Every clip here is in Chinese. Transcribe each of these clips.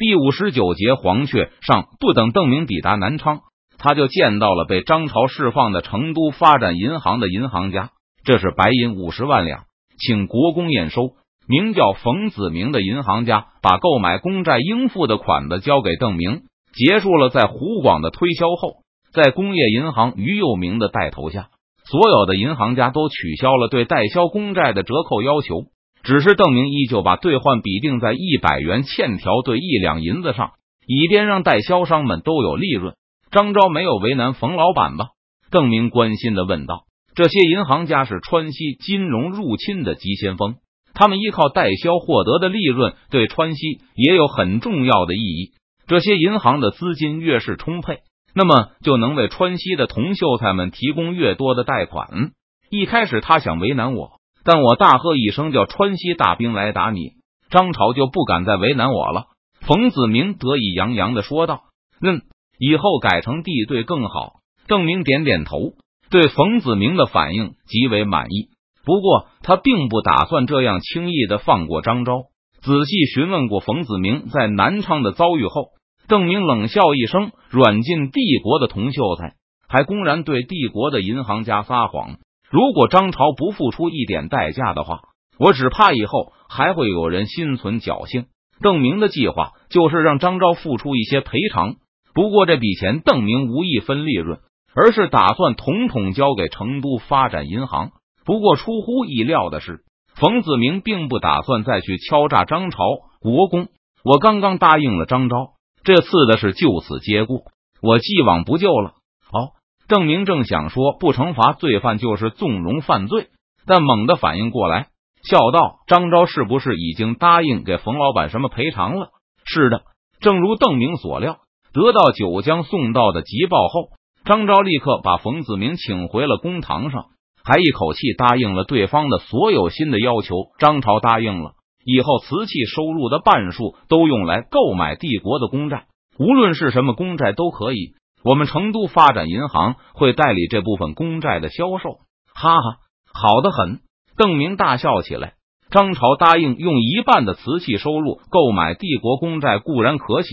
第五十九节黄雀上，不等邓明抵达南昌，他就见到了被张朝释放的成都发展银行的银行家。这是白银五十万两，请国公验收。名叫冯子明的银行家把购买公债应付的款子交给邓明，结束了在湖广的推销后，在工业银行于佑明的带头下，所有的银行家都取消了对代销公债的折扣要求。只是邓明依旧把兑换比定在一百元欠条兑一两银子上，以便让代销商们都有利润。张昭没有为难冯老板吧？邓明关心的问道。这些银行家是川西金融入侵的急先锋，他们依靠代销获得的利润，对川西也有很重要的意义。这些银行的资金越是充沛，那么就能为川西的铜秀才们提供越多的贷款。一开始他想为难我。但我大喝一声，叫川西大兵来打你，张朝就不敢再为难我了。冯子明得意洋洋的说道：“嗯，以后改成地对更好。”邓明点点头，对冯子明的反应极为满意。不过他并不打算这样轻易的放过张昭。仔细询问过冯子明在南昌的遭遇后，邓明冷笑一声：“软禁帝国的铜秀才，还公然对帝国的银行家撒谎。”如果张朝不付出一点代价的话，我只怕以后还会有人心存侥幸。邓明的计划就是让张昭付出一些赔偿，不过这笔钱邓明无意分利润，而是打算统统交给成都发展银行。不过出乎意料的是，冯子明并不打算再去敲诈张朝国公。我刚刚答应了张昭，这次的事就此结果，我既往不咎了。好。郑明正想说不惩罚罪犯就是纵容犯罪，但猛地反应过来，笑道：“张昭是不是已经答应给冯老板什么赔偿了？”是的，正如邓明所料，得到九江送到的急报后，张昭立刻把冯子明请回了公堂上，还一口气答应了对方的所有新的要求。张朝答应了，以后瓷器收入的半数都用来购买帝国的公债，无论是什么公债都可以。我们成都发展银行会代理这部分公债的销售，哈哈，好的很。邓明大笑起来。张朝答应用一半的瓷器收入购买帝国公债固然可喜，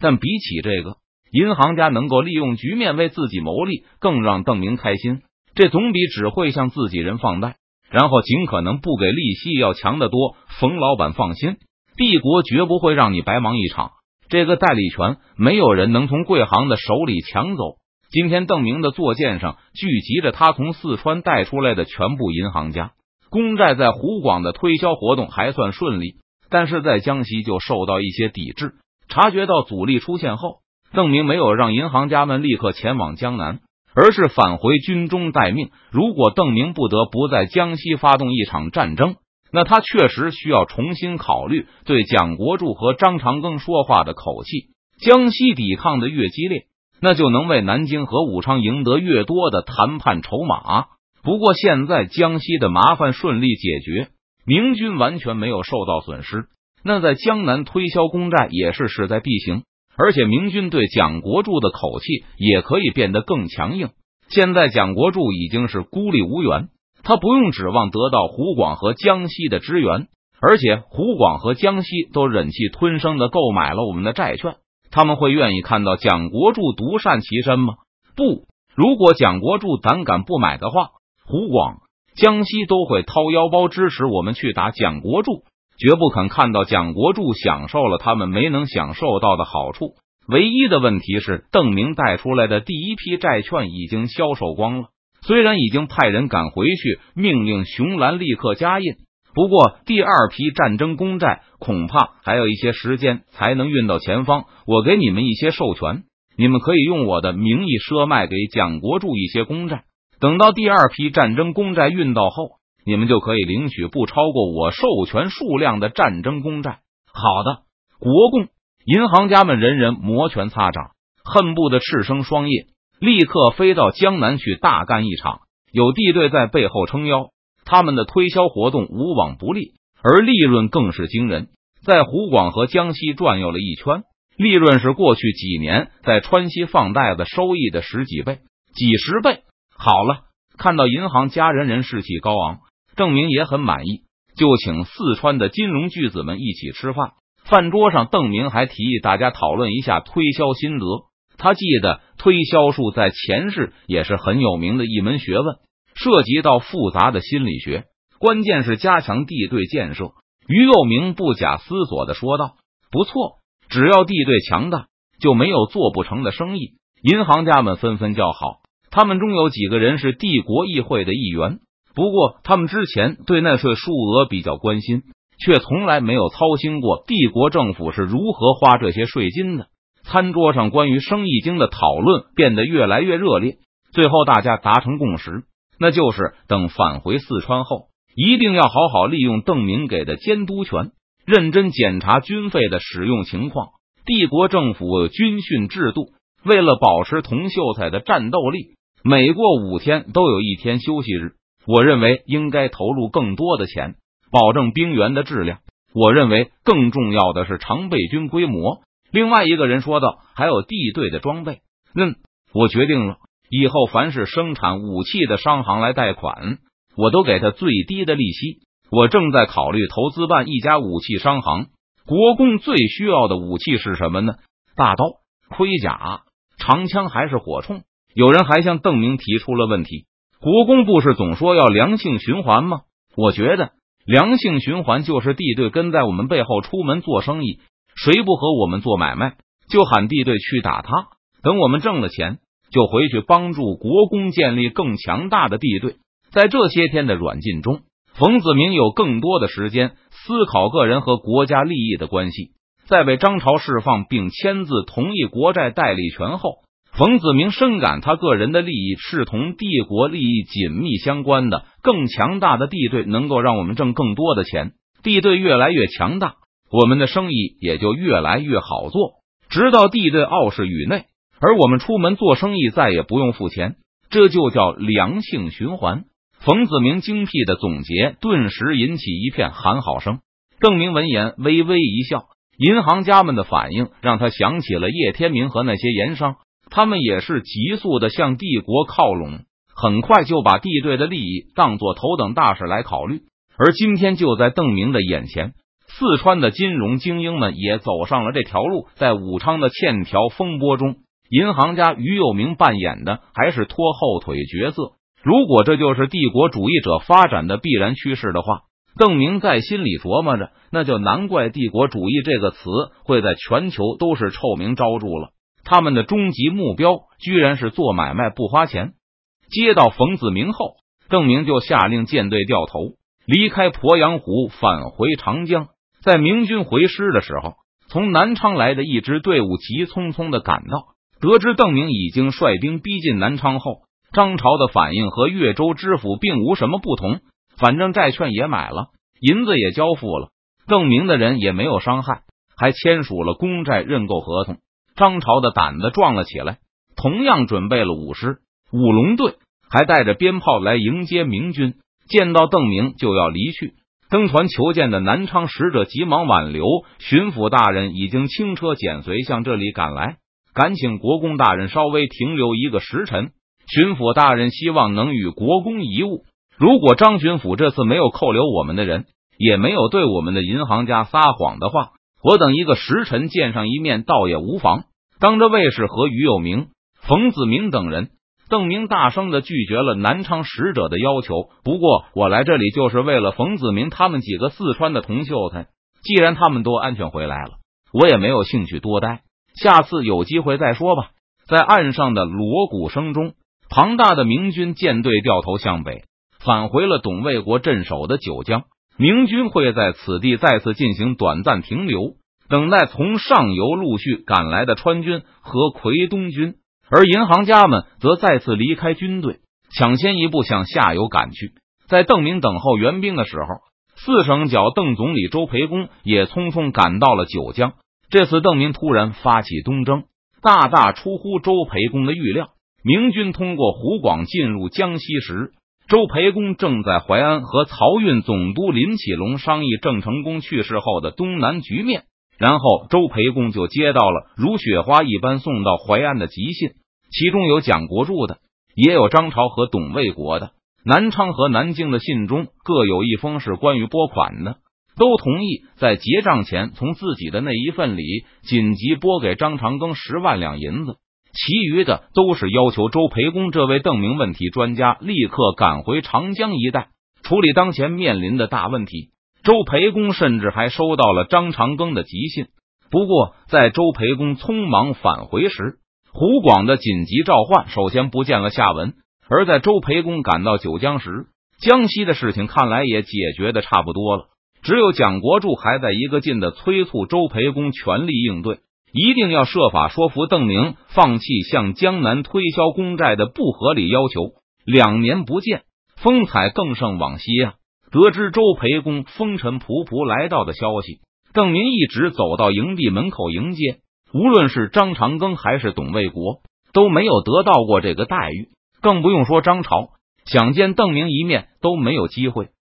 但比起这个，银行家能够利用局面为自己谋利，更让邓明开心。这总比只会向自己人放贷，然后尽可能不给利息要强得多。冯老板放心，帝国绝不会让你白忙一场。这个代理权没有人能从贵行的手里抢走。今天邓明的坐舰上聚集着他从四川带出来的全部银行家，公债在湖广的推销活动还算顺利，但是在江西就受到一些抵制。察觉到阻力出现后，邓明没有让银行家们立刻前往江南，而是返回军中待命。如果邓明不得不在江西发动一场战争，那他确实需要重新考虑对蒋国柱和张长庚说话的口气。江西抵抗的越激烈，那就能为南京和武昌赢得越多的谈判筹码。不过现在江西的麻烦顺利解决，明军完全没有受到损失，那在江南推销公债也是势在必行。而且明军对蒋国柱的口气也可以变得更强硬。现在蒋国柱已经是孤立无援。他不用指望得到湖广和江西的支援，而且湖广和江西都忍气吞声的购买了我们的债券。他们会愿意看到蒋国柱独善其身吗？不，如果蒋国柱胆敢不买的话，湖广、江西都会掏腰包支持我们去打蒋国柱，绝不肯看到蒋国柱享受了他们没能享受到的好处。唯一的问题是，邓明带出来的第一批债券已经销售光了。虽然已经派人赶回去，命令熊兰立刻加印，不过第二批战争公债恐怕还有一些时间才能运到前方。我给你们一些授权，你们可以用我的名义赊卖给蒋国柱一些公债。等到第二批战争公债运到后，你们就可以领取不超过我授权数量的战争公债。好的，国共银行家们人人摩拳擦掌，恨不得赤生双叶。立刻飞到江南去大干一场，有地队在背后撑腰，他们的推销活动无往不利，而利润更是惊人。在湖广和江西转悠了一圈，利润是过去几年在川西放贷的收益的十几倍、几十倍。好了，看到银行家人人士气高昂，郑明也很满意，就请四川的金融巨子们一起吃饭。饭桌上，邓明还提议大家讨论一下推销心得。他记得推销术在前世也是很有名的一门学问，涉及到复杂的心理学。关键是加强地队建设。于右明不假思索的说道：“不错，只要地队强大，就没有做不成的生意。”银行家们纷纷叫好。他们中有几个人是帝国议会的议员，不过他们之前对纳税数额比较关心，却从来没有操心过帝国政府是如何花这些税金的。餐桌上关于生意经的讨论变得越来越热烈，最后大家达成共识，那就是等返回四川后。一定要好好利用邓明给的监督权，认真检查军费的使用情况。帝国政府有军训制度，为了保持童秀才的战斗力，每过五天都有一天休息日。我认为应该投入更多的钱，保证兵员的质量。我认为更重要的是常备军规模。另外一个人说道：“还有地队的装备。”嗯，我决定了，以后凡是生产武器的商行来贷款。我都给他最低的利息。我正在考虑投资办一家武器商行。国公最需要的武器是什么呢？大刀、盔甲、长枪还是火铳？有人还向邓明提出了问题。国公不是总说要良性循环吗？我觉得良性循环就是地队跟在我们背后出门做生意，谁不和我们做买卖，就喊地队去打他。等我们挣了钱，就回去帮助国公建立更强大的地队。在这些天的软禁中，冯子明有更多的时间思考个人和国家利益的关系。在被张朝释放并签字同意国债代理权后，冯子明深感他个人的利益是同帝国利益紧密相关的。更强大的地队能够让我们挣更多的钱，地队越来越强大，我们的生意也就越来越好做。直到地队傲视宇内，而我们出门做生意再也不用付钱，这就叫良性循环。冯子明精辟的总结，顿时引起一片喊好声。邓明闻言微微一笑，银行家们的反应让他想起了叶天明和那些盐商，他们也是急速的向帝国靠拢，很快就把地队的利益当做头等大事来考虑。而今天就在邓明的眼前，四川的金融精英们也走上了这条路。在武昌的欠条风波中，银行家于右明扮演的还是拖后腿角色。如果这就是帝国主义者发展的必然趋势的话，邓明在心里琢磨着，那就难怪“帝国主义”这个词会在全球都是臭名昭著了。他们的终极目标居然是做买卖不花钱。接到冯子明后，邓明就下令舰队掉头离开鄱阳湖，返回长江。在明军回师的时候，从南昌来的一支队伍急匆匆的赶到，得知邓明已经率兵逼近南昌后。张朝的反应和越州知府并无什么不同，反正债券也买了，银子也交付了，邓明的人也没有伤害，还签署了公债认购合同。张朝的胆子壮了起来，同样准备了舞狮、舞龙队，还带着鞭炮来迎接明军。见到邓明就要离去，登船求见的南昌使者急忙挽留，巡抚大人已经轻车简随向这里赶来，敢请国公大人稍微停留一个时辰。巡抚大人希望能与国公一晤。如果张巡抚这次没有扣留我们的人，也没有对我们的银行家撒谎的话，我等一个时辰见上一面，倒也无妨。当着卫士和于有明、冯子明等人，邓明大声的拒绝了南昌使者的要求。不过，我来这里就是为了冯子明他们几个四川的同秀才。既然他们都安全回来了，我也没有兴趣多待。下次有机会再说吧。在岸上的锣鼓声中。庞大的明军舰队掉头向北，返回了董卫国镇守的九江。明军会在此地再次进行短暂停留，等待从上游陆续赶来的川军和奎东军。而银行家们则再次离开军队，抢先一步向下游赶去。在邓明等候援兵的时候，四省剿邓总理周培公也匆匆赶到了九江。这次邓明突然发起东征，大大出乎周培公的预料。明军通过湖广进入江西时，周培公正在淮安和漕运总督林启龙商议郑成功去世后的东南局面。然后，周培公就接到了如雪花一般送到淮安的急信，其中有蒋国柱的，也有张朝和董卫国的。南昌和南京的信中各有一封是关于拨款的。都同意在结账前从自己的那一份里紧急拨给张长庚十万两银子，其余的都是要求周培公这位邓明问题专家立刻赶回长江一带处理当前面临的大问题。周培公甚至还收到了张长庚的急信，不过在周培公匆忙返回时，湖广的紧急召唤首先不见了下文。而在周培公赶到九江时，江西的事情看来也解决的差不多了。只有蒋国柱还在一个劲的催促周培公全力应对，一定要设法说服邓明放弃向江南推销公债的不合理要求。两年不见，风采更胜往昔啊！得知周培公风尘仆仆来到的消息，邓明一直走到营地门口迎接。无论是张长庚还是董卫国，都没有得到过这个待遇，更不用说张朝想见邓明一面都没有机会。